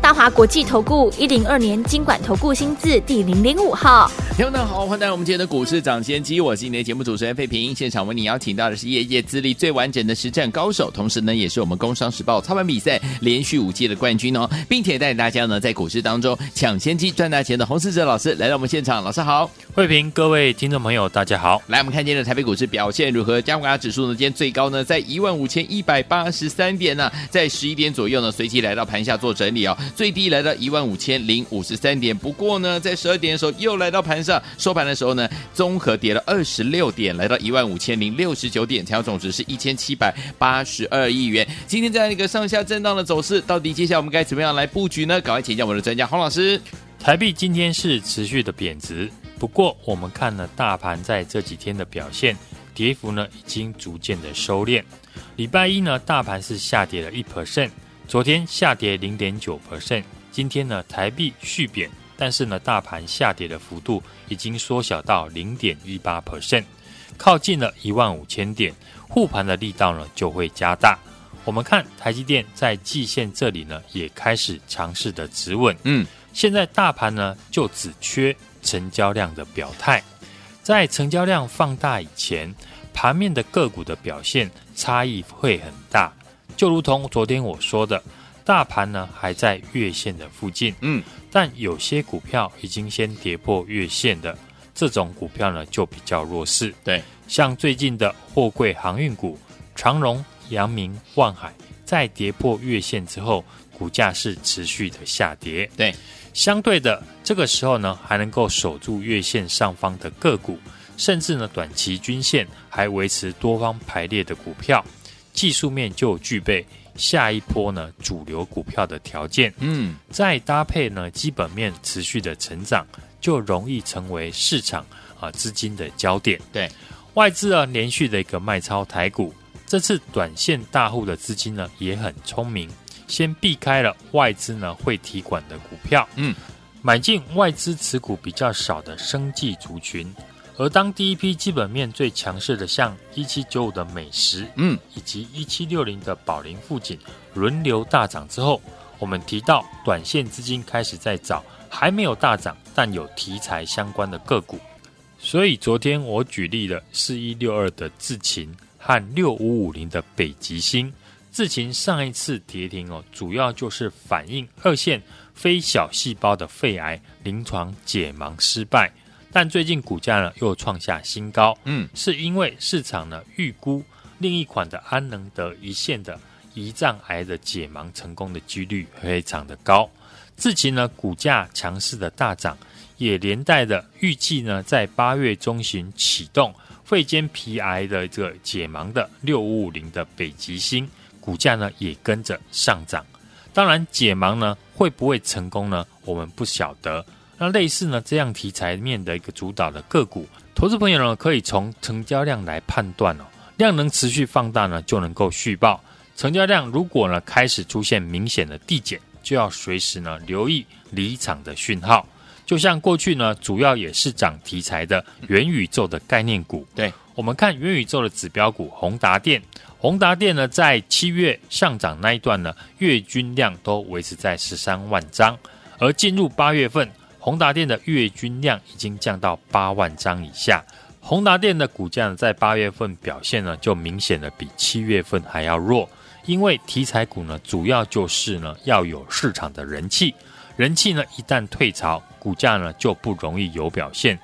大华国际投顾一零二年经管投顾新字第零零五号，听众们好，欢迎来到我们今天的股市抢先机，我是今天的节目主持人费平。现场为你邀请到的是业界资历最完整的实战高手，同时呢，也是我们工商时报操盘比赛连续五届的冠军哦，并且带领大家呢在股市当中抢先机赚大钱的洪世哲老师来到我们现场，老师好，费平，各位听众朋友大家好。来，我们看今天的台北股市表现如何？加权指数呢，今天最高呢在一万五千一百八十三点呢、啊，在十一点左右呢随即来到盘下做整理哦，最低来到一万。五千零五十三点，不过呢，在十二点的时候又来到盘上，收盘的时候呢，综合跌了二十六点，来到一万五千零六十九点，成交总值是一千七百八十二亿元。今天这样一个上下震荡的走势，到底接下来我们该怎么样来布局呢？赶快请教我们的专家洪老师。台币今天是持续的贬值，不过我们看了大盘在这几天的表现，跌幅呢已经逐渐的收敛。礼拜一呢，大盘是下跌了一 percent，昨天下跌零点九 percent。今天呢，台币续贬，但是呢，大盘下跌的幅度已经缩小到零点一八 percent，靠近了一万五千点，护盘的力道呢就会加大。我们看台积电在季线这里呢，也开始尝试的止稳。嗯，现在大盘呢就只缺成交量的表态，在成交量放大以前，盘面的个股的表现差异会很大，就如同昨天我说的。大盘呢还在月线的附近，嗯，但有些股票已经先跌破月线的，这种股票呢就比较弱势。对，像最近的货柜航运股，长荣、阳明、万海，在跌破月线之后，股价是持续的下跌。对，相对的，这个时候呢还能够守住月线上方的个股，甚至呢短期均线还维持多方排列的股票，技术面就具备。下一波呢，主流股票的条件，嗯，再搭配呢，基本面持续的成长，就容易成为市场啊资金的焦点。对，外资啊连续的一个卖超台股，这次短线大户的资金呢也很聪明，先避开了外资呢会提款的股票，嗯，买进外资持股比较少的生技族群。而当第一批基本面最强势的，像一七九五的美食，嗯，以及一七六零的宝林富锦轮流大涨之后，我们提到短线资金开始在找还没有大涨但有题材相关的个股。所以昨天我举例了四一六二的智勤和六五五零的北极星。智勤上一次跌停哦，主要就是反映二线非小细胞的肺癌临床解盲失败。但最近股价呢又创下新高，嗯，是因为市场呢预估另一款的安能得一线的胰脏癌的解盲成功的几率非常的高。智勤呢股价强势的大涨，也连带的预计呢在八月中旬启动肺间皮癌的这个解盲的六五五零的北极星股价呢也跟着上涨。当然解盲呢会不会成功呢？我们不晓得。那类似呢这样题材面的一个主导的个股，投资朋友呢可以从成交量来判断哦，量能持续放大呢就能够续抱，成交量如果呢开始出现明显的递减，就要随时呢留意离场的讯号。就像过去呢主要也是涨题材的元宇宙的概念股，对，我们看元宇宙的指标股宏达电，宏达电呢在七月上涨那一段呢月均量都维持在十三万张，而进入八月份。宏达电的月均量已经降到八万张以下，宏达电的股价呢，在八月份表现呢，就明显的比七月份还要弱，因为题材股呢，主要就是呢，要有市场的人气，人气呢，一旦退潮，股价呢，就不容易有表现。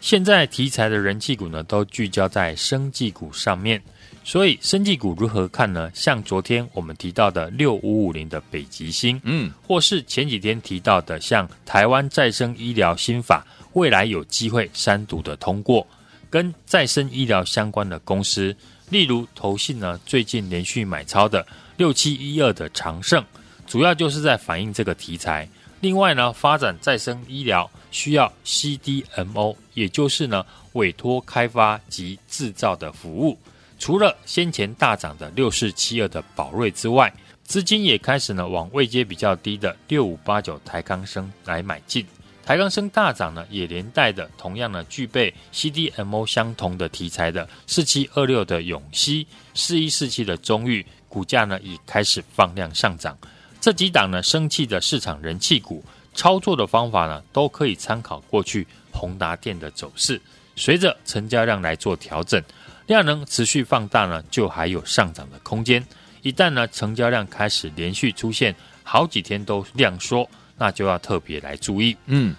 现在题材的人气股呢，都聚焦在生技股上面。所以，生技股如何看呢？像昨天我们提到的六五五零的北极星，嗯，或是前几天提到的像台湾再生医疗新法，未来有机会三读的通过，跟再生医疗相关的公司，例如投信呢，最近连续买超的六七一二的长盛，主要就是在反映这个题材。另外呢，发展再生医疗需要 CDMO，也就是呢委托开发及制造的服务。除了先前大涨的六四七二的宝瑞之外，资金也开始呢往位阶比较低的六五八九台康生来买进。台康生大涨呢，也连带的同样呢具备 CDMO 相同的题材的四七二六的永熙、四一四七的中裕，股价呢也开始放量上涨。这几档呢生气的市场人气股，操作的方法呢都可以参考过去宏达电的走势，随着成交量来做调整，量能持续放大呢，就还有上涨的空间。一旦呢成交量开始连续出现好几天都量缩。那就要特别来注意，嗯，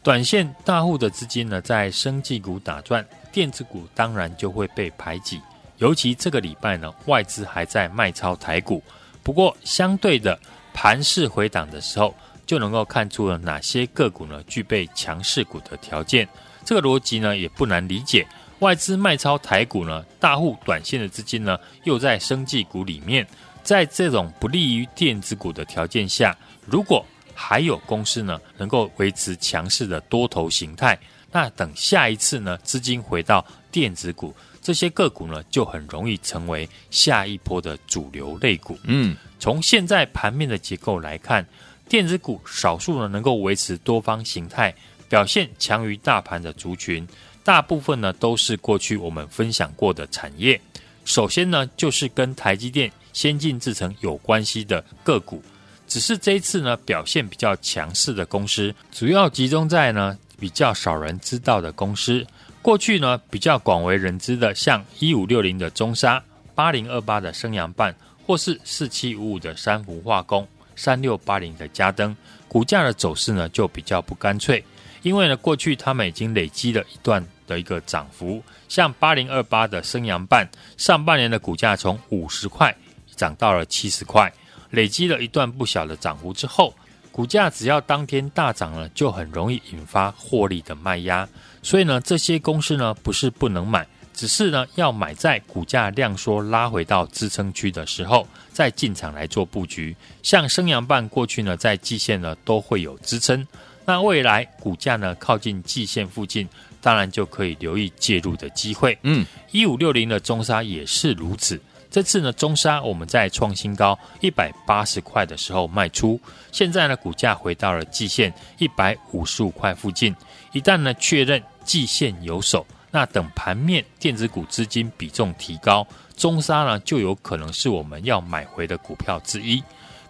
短线大户的资金呢，在生技股打转，电子股当然就会被排挤。尤其这个礼拜呢，外资还在卖超台股。不过，相对的盘势回档的时候，就能够看出了哪些个股呢具备强势股的条件。这个逻辑呢也不难理解。外资卖超台股呢，大户短线的资金呢又在生技股里面，在这种不利于电子股的条件下，如果还有公司呢，能够维持强势的多头形态。那等下一次呢，资金回到电子股，这些个股呢，就很容易成为下一波的主流类股。嗯，从现在盘面的结构来看，电子股少数呢能够维持多方形态，表现强于大盘的族群，大部分呢都是过去我们分享过的产业。首先呢，就是跟台积电先进制程有关系的个股。只是这一次呢，表现比较强势的公司，主要集中在呢比较少人知道的公司。过去呢比较广为人知的，像一五六零的中沙、八零二八的升阳半，或是四七五五的三氟化工、三六八零的嘉登，股价的走势呢就比较不干脆。因为呢过去他们已经累积了一段的一个涨幅，像八零二八的升阳半，上半年的股价从五十块涨到了七十块。累积了一段不小的涨幅之后，股价只要当天大涨了，就很容易引发获利的卖压。所以呢，这些公司呢不是不能买，只是呢要买在股价量缩拉回到支撑区的时候再进场来做布局。像升阳半过去呢在季线呢都会有支撑，那未来股价呢靠近季线附近，当然就可以留意介入的机会。嗯，一五六零的中沙也是如此。这次呢，中沙我们在创新高一百八十块的时候卖出，现在呢，股价回到了季线一百五十五块附近。一旦呢确认季线有手，那等盘面电子股资金比重提高，中沙呢就有可能是我们要买回的股票之一。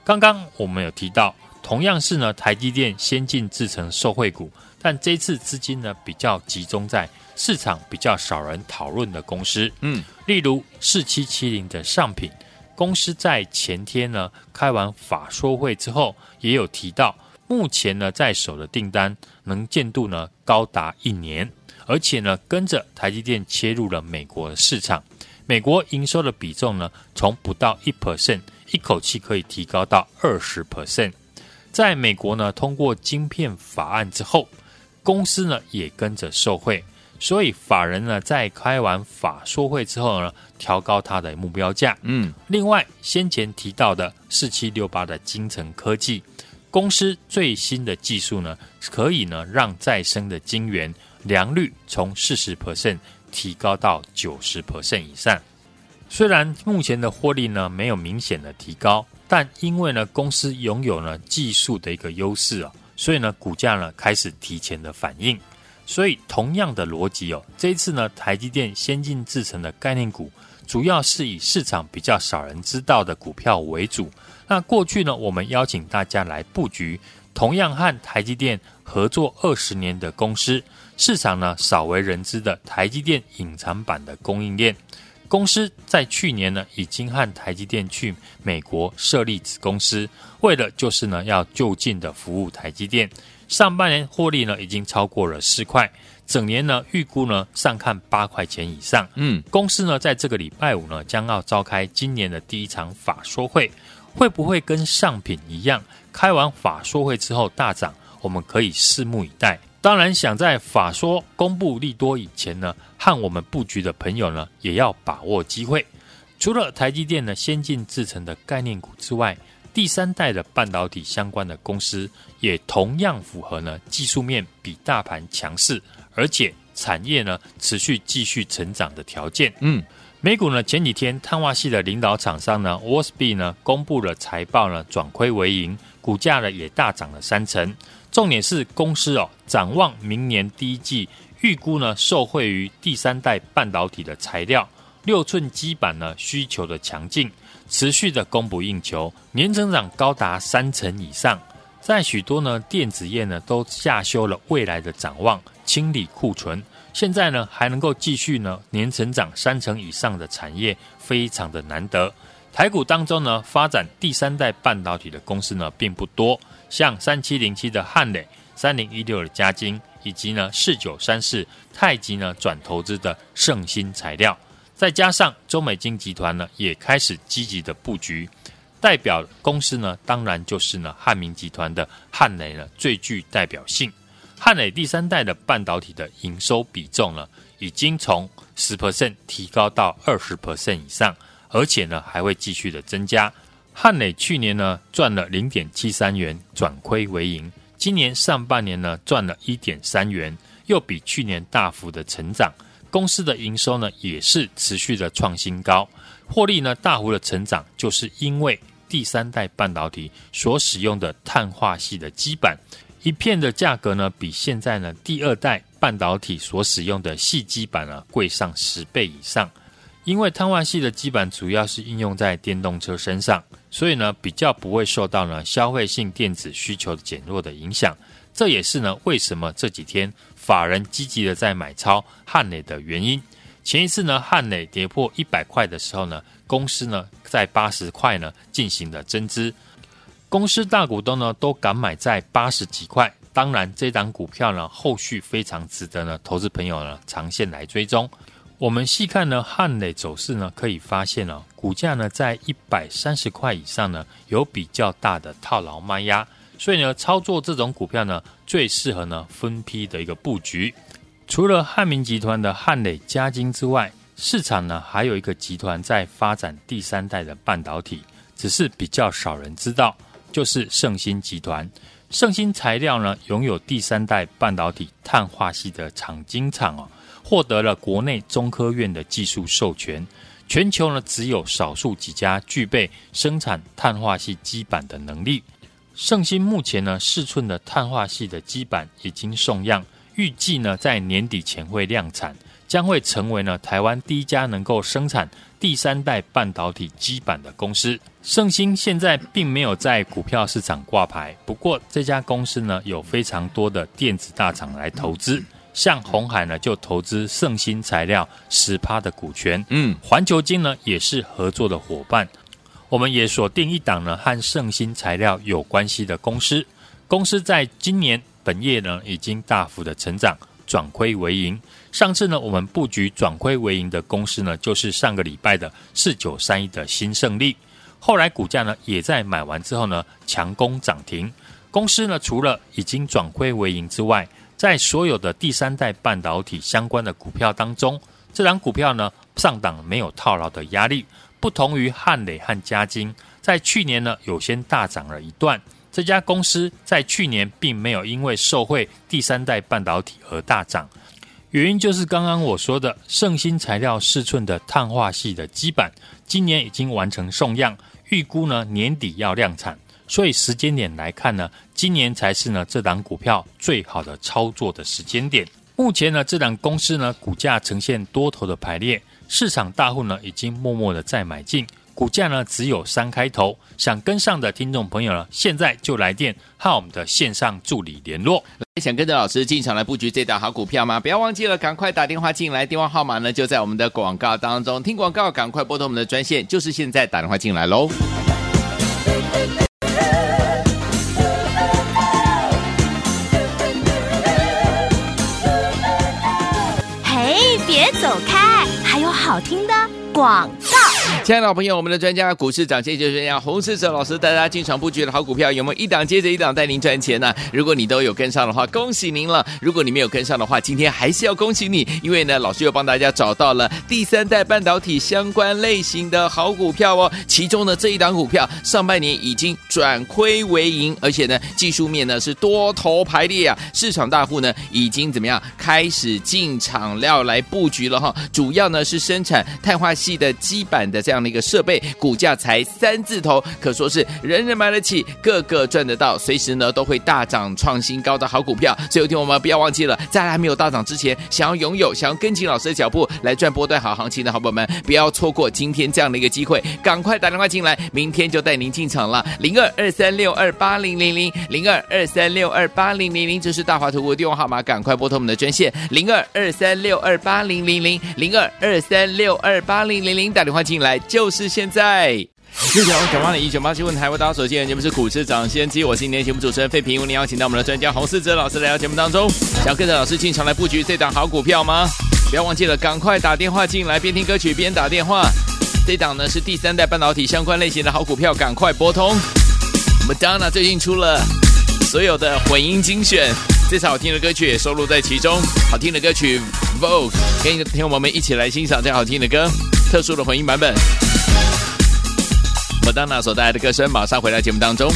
刚刚我们有提到，同样是呢台积电先进制程受惠股，但这次资金呢比较集中在。市场比较少人讨论的公司，嗯，例如四七七零的上品公司，在前天呢开完法说会之后，也有提到，目前呢在手的订单能见度呢高达一年，而且呢跟着台积电切入了美国市场，美国营收的比重呢从不到一 percent，一口气可以提高到二十 percent，在美国呢通过晶片法案之后，公司呢也跟着受惠。所以法人呢，在开完法说会之后呢，调高它的目标价。嗯，另外先前提到的四七六八的精成科技公司最新的技术呢，可以呢让再生的晶圆良率从四十 percent 提高到九十 percent 以上。虽然目前的获利呢没有明显的提高，但因为呢公司拥有呢技术的一个优势啊，所以呢股价呢开始提前的反应。所以，同样的逻辑哦，这一次呢，台积电先进制程的概念股，主要是以市场比较少人知道的股票为主。那过去呢，我们邀请大家来布局，同样和台积电合作二十年的公司，市场呢少为人知的台积电隐藏版的供应链公司，在去年呢，已经和台积电去美国设立子公司，为了就是呢，要就近的服务台积电。上半年获利呢，已经超过了四块，整年呢预估呢上看八块钱以上。嗯，公司呢在这个礼拜五呢将要召开今年的第一场法说会，会不会跟上品一样，开完法说会之后大涨？我们可以拭目以待。当然，想在法说公布利多以前呢，和我们布局的朋友呢，也要把握机会。除了台积电的先进制程的概念股之外，第三代的半导体相关的公司也同样符合呢技术面比大盘强势，而且产业呢持续继续成长的条件。嗯，美股呢前几天碳化系的领导厂商呢 Wolfspeed 呢公布了财报呢转亏为盈，股价呢也大涨了三成。重点是公司哦展望明年第一季，预估呢受惠于第三代半导体的材料，六寸基板呢需求的强劲，持续的供不应求，年增长高达三成以上。在许多呢电子业呢都下修了未来的展望，清理库存。现在呢还能够继续呢年成长三成以上的产业，非常的难得。台股当中呢发展第三代半导体的公司呢并不多，像三七零七的汉磊、三零一六的嘉金，以及呢四九三四太极呢转投资的圣新材料，再加上中美金集团呢也开始积极的布局。代表公司呢，当然就是呢汉明集团的汉磊呢最具代表性。汉磊第三代的半导体的营收比重呢，已经从十 percent 提高到二十 percent 以上，而且呢还会继续的增加。汉磊去年呢赚了零点七三元，转亏为盈。今年上半年呢赚了一点三元，又比去年大幅的成长。公司的营收呢也是持续的创新高。获利呢大幅的成长，就是因为第三代半导体所使用的碳化系的基板，一片的价格呢比现在呢第二代半导体所使用的细基板呢贵上十倍以上。因为碳化系的基板主要是应用在电动车身上，所以呢比较不会受到呢消费性电子需求减弱的影响。这也是呢为什么这几天法人积极的在买超汉磊的原因。前一次呢，汉磊跌破一百块的时候呢，公司呢在八十块呢进行了增资，公司大股东呢都敢买在八十几块。当然，这档股票呢后续非常值得呢投资朋友呢长线来追踪。我们细看呢汉磊走势呢，可以发现呢股价呢在一百三十块以上呢有比较大的套牢卖压，所以呢操作这种股票呢最适合呢分批的一个布局。除了汉明集团的汉磊、加晶之外，市场呢还有一个集团在发展第三代的半导体，只是比较少人知道，就是圣新集团。圣新材料呢拥有第三代半导体碳化系的厂晶厂哦，获得了国内中科院的技术授权，全球呢只有少数几家具备生产碳化矽基板的能力。圣兴目前呢四寸的碳化矽的基板已经送样。预计呢，在年底前会量产，将会成为呢台湾第一家能够生产第三代半导体基板的公司。圣兴现在并没有在股票市场挂牌，不过这家公司呢有非常多的电子大厂来投资，像红海呢就投资圣新材料十趴的股权，嗯，环球金呢也是合作的伙伴。我们也锁定一档呢和圣新材料有关系的公司，公司在今年。本业呢已经大幅的成长，转亏为盈。上次呢我们布局转亏为盈的公司呢，就是上个礼拜的四九三一的新胜利。后来股价呢也在买完之后呢强攻涨停。公司呢除了已经转亏为盈之外，在所有的第三代半导体相关的股票当中，这档股票呢上档没有套牢的压力，不同于汉磊和嘉晶，在去年呢有先大涨了一段。这家公司在去年并没有因为受惠第三代半导体而大涨，原因就是刚刚我说的圣新材料四寸的碳化系的基板，今年已经完成送样，预估呢年底要量产，所以时间点来看呢，今年才是呢这档股票最好的操作的时间点。目前呢这档公司呢股价呈现多头的排列，市场大户呢已经默默的在买进。股价呢只有三开头，想跟上的听众朋友呢，现在就来电和我们的线上助理联络。想跟着老师进场来布局这档好股票吗？不要忘记了，赶快打电话进来，电话号码呢就在我们的广告当中。听广告，赶快拨通我们的专线，就是现在打电话进来喽。广告。亲爱的老朋友，我们的专家股市涨跌就是这样，洪世哲老师带大家进场布局的好股票，有没有一档接着一档带您赚钱呢、如果你都有跟上的话，恭喜您了；如果你没有跟上的话，今天还是要恭喜你，因为呢，老师又帮大家找到了第三代半导体相关类型的好股票哦。其中呢，这一档股票上半年已经转亏为盈，而且呢，技术面呢是多头排列啊，市场大户呢已经怎么样开始进场料来布局了哈。主要呢是生产碳化系的基板的这样。这样的一个设备，股价才三字头，可说是人人买得起，个个赚得到，随时呢都会大涨创新高的好股票。所以听我们不要忘记了，在还没有大涨之前，想要拥有、想要跟紧老师的脚步来赚波段好行情的好朋友们，不要错过今天这样的一个机会，赶快打电话进来，明天就带您进场了。零二二三六二八零零零零二二三六二八零零零，这是大华投顾的电话号码，赶快拨通我们的专线零二二三六二八零零零零二二三六二八零零零，打电话进来。就是现在，六九九八零一九八七问台，为大家所见的节目是股市涨先机，我是今天节目主持人费平，为您邀请到我们的专家洪士哲老师来到节目当中，想跟着老师进场来布局这档好股票吗？不要忘记了，赶快打电话进来，边听歌曲边打电话。这档呢是第三代半导体相关类型的好股票，赶快拨通。Madonna 最近出了所有的混音精选，这首好听的歌曲也收录在其中，好听的歌曲 Vogue，跟听友们一起来欣赏这好听的歌。特殊的混音版本，麦当娜所带来的歌声，马上回到节目当中。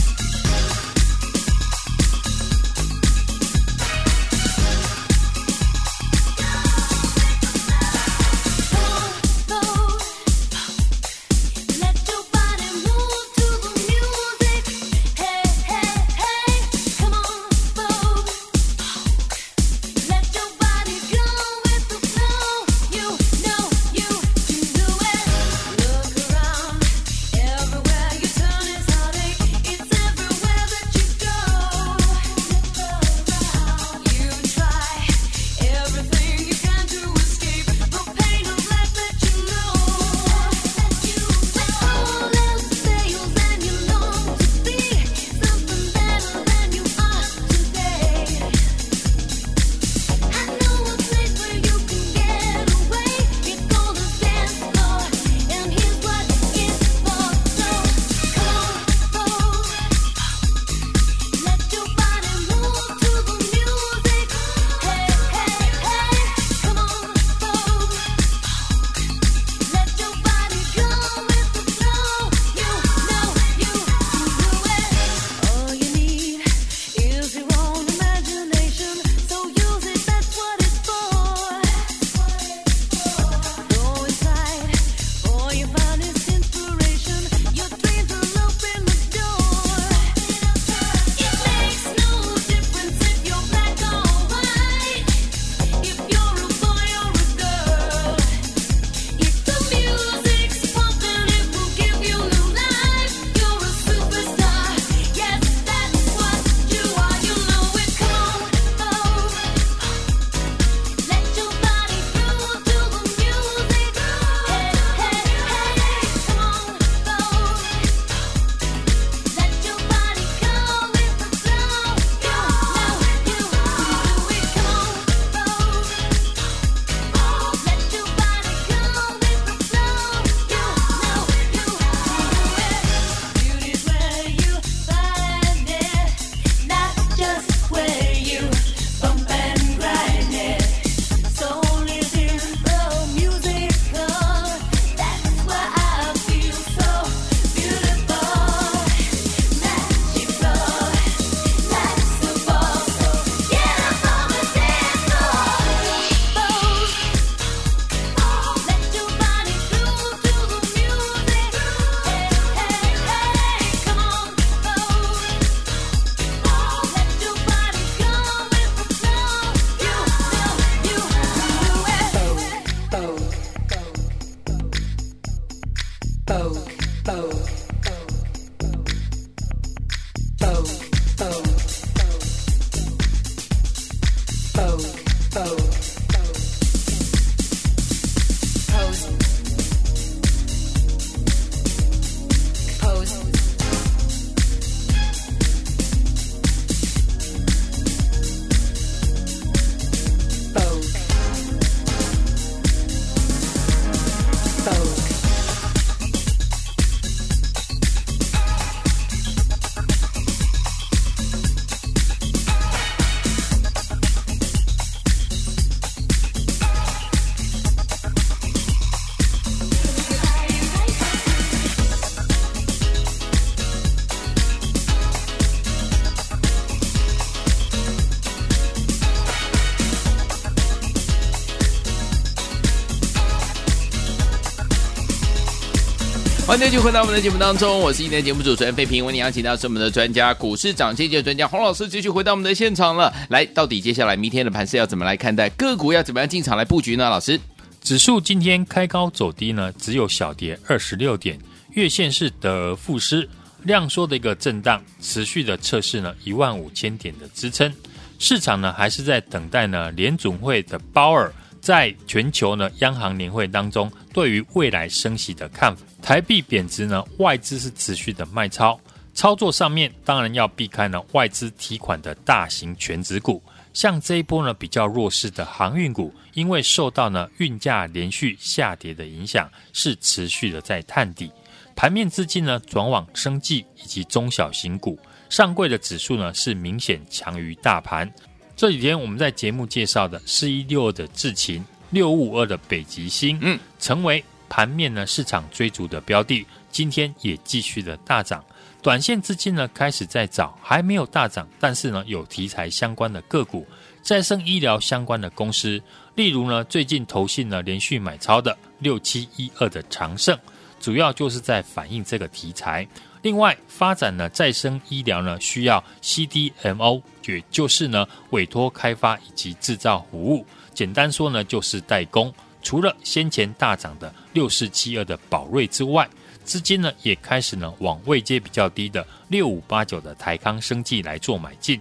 欢迎继续回到我们的节目当中，我是今天节目主持人费平，为你邀请到是我们的专家股市涨跌的专家洪老师，继续回到我们的现场了。来，到底接下来明天的盘势要怎么来看待？个股要怎么样进场来布局呢？老师，指数今天开高走低呢，只有小跌二十六点，月线是得而复失，量缩的一个震荡，持续的测试呢一万五千点的支撑。市场呢还是在等待呢联总会的鲍尔。在全球呢央行年会当中，对于未来升息的看法，台币贬值呢，外资是持续的卖超，操作上面当然要避开呢外资提款的大型权值股，像这一波呢比较弱势的航运股，因为受到呢运价连续下跌的影响，是持续的在探底，盘面资金呢转往生技以及中小型股，上柜的指数呢是明显强于大盘。这几天我们在节目介绍的四一六二的智勤，六五五二的北极星，嗯，成为盘面呢市场追逐的标的。今天也继续的大涨，短线资金呢开始在找还没有大涨，但是呢有题材相关的个股，再生医疗相关的公司，例如呢最近投信呢连续买超的六七一二的长盛，主要就是在反映这个题材。另外，发展呢再生医疗呢需要 CDMO，也就是呢委托开发以及制造服务。简单说呢就是代工。除了先前大涨的六四七二的宝瑞之外，资金呢也开始呢往位阶比较低的六五八九的台康生技来做买进。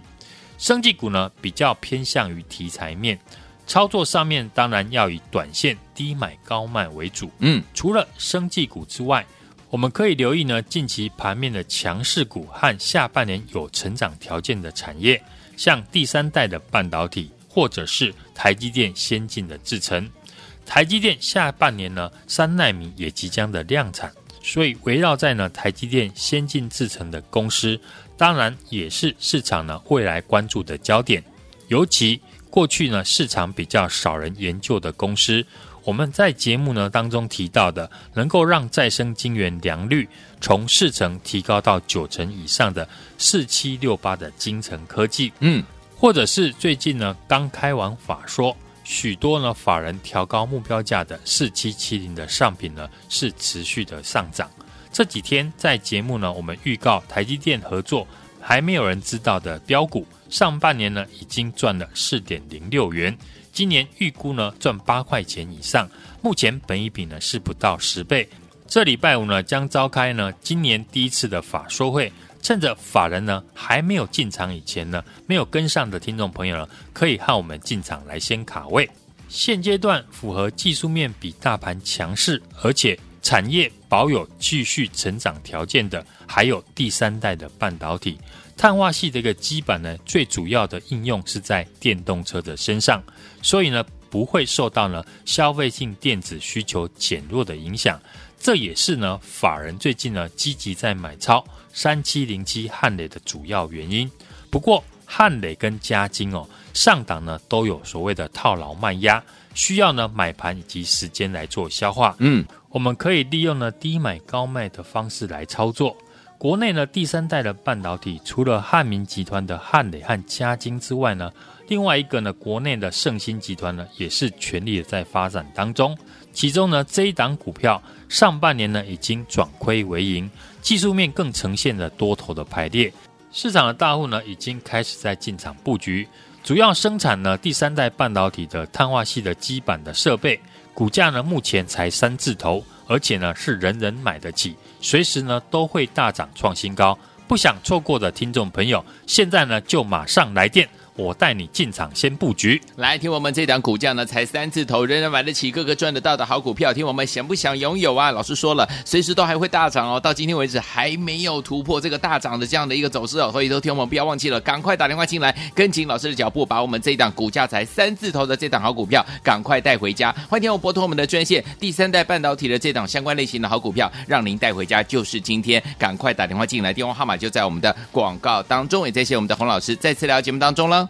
生技股呢比较偏向于题材面，操作上面当然要以短线低买高卖为主。嗯，除了生技股之外。我们可以留意呢，近期盘面的强势股和下半年有成长条件的产业，像第三代的半导体，或者是台积电先进的制程。台积电下半年呢，三纳米也即将的量产，所以围绕在呢台积电先进制程的公司，当然也是市场呢未来关注的焦点。尤其过去呢市场比较少人研究的公司。我们在节目呢当中提到的，能够让再生晶圆良率从四成提高到九成以上的四七六八的精成科技，嗯，或者是最近呢刚开完法说，许多呢法人调高目标价的四七七零的上品呢是持续的上涨。这几天在节目呢，我们预告台积电合作还没有人知道的标股，上半年呢已经赚了四点零六元。今年预估呢赚八块钱以上，目前本益比呢是不到十倍。这礼拜五呢将召开呢今年第一次的法说会，趁着法人呢还没有进场以前呢，没有跟上的听众朋友呢，可以和我们进场来先卡位。现阶段符合技术面比大盘强势，而且产业保有继续成长条件的，还有第三代的半导体。碳化系的一个基板呢，最主要的应用是在电动车的身上，所以呢不会受到呢消费性电子需求减弱的影响。这也是呢法人最近呢积极在买超三七零七汉磊的主要原因。不过汉磊跟嘉金哦上档呢都有所谓的套牢卖压，需要呢买盘以及时间来做消化。嗯，我们可以利用呢低买高卖的方式来操作。国内呢，第三代的半导体，除了汉民集团的汉磊和嘉晶之外呢，另外一个呢，国内的胜芯集团呢，也是全力的在发展当中。其中呢，这一档股票上半年呢，已经转亏为盈，技术面更呈现了多头的排列。市场的大户呢，已经开始在进场布局，主要生产呢第三代半导体的碳化系的基板的设备，股价呢目前才三字头。而且呢，是人人买得起，随时呢都会大涨创新高。不想错过的听众朋友，现在呢就马上来电。我带你进场先布局，来听我们这档股价呢才三字头，人人买得起，个个赚得到的好股票，听我们想不想拥有啊？老师说了，随时都还会大涨哦。到今天为止还没有突破这个大涨的这样的一个走势哦，所以都听我们不要忘记了，赶快打电话进来，跟紧老师的脚步，把我们这档股价才三字头的这档好股票赶快带回家。欢迎听我拨通我们的专线，第三代半导体的这档相关类型的好股票，让您带回家就是今天，赶快打电话进来，电话号码就在我们的广告当中，也谢谢我们的洪老师再次来到节目当中了。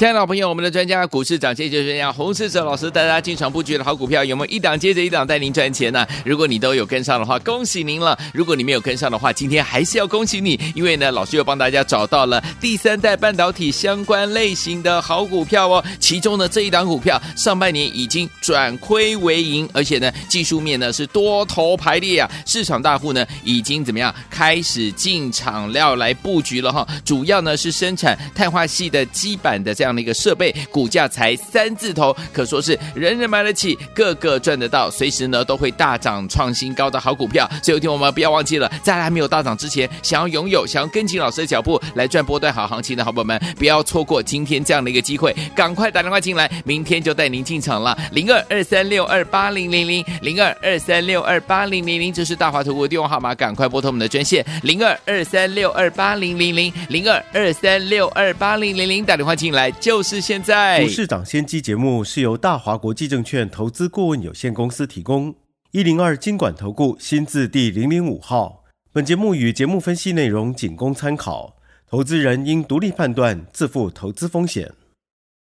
亲爱的朋友我们的专家股市涨跌就是这样，洪世哲老师带大家进场布局的好股票，有没有一档接着一档带您赚钱呢、如果你都有跟上的话，恭喜您了；如果你没有跟上的话，今天还是要恭喜你，因为呢，老师又帮大家找到了第三代半导体相关类型的好股票哦。其中呢，这一档股票上半年已经转亏为盈，而且呢，技术面呢是多头排列啊，市场大户呢已经怎么样开始进场料来布局了哈。主要呢是生产碳化系的基板的这样这样的一个设备，股价才三字头，可说是人人买得起，个个赚得到，随时呢都会大涨创新高的好股票。所以有听我们不要忘记了，在还没有大涨之前，想要拥有、想要跟紧老师的脚步来赚波段好行情的好朋友们，不要错过今天这样的一个机会，赶快打电话进来，明天就带您进场了。零二二三六二八零零零零二二三六二八零零零，这是大华投顾的电话号码，赶快拨通我们的专线零二二三六二八零零零零二二三六二八零零零，打电话进来就是现在。股市涨先机节目是由大华国际证券投资顾问有限公司提供，一零二经管投顾新字第零零五号。本节目与节目分析内容仅供参考，投资人应独立判断，自负投资风险。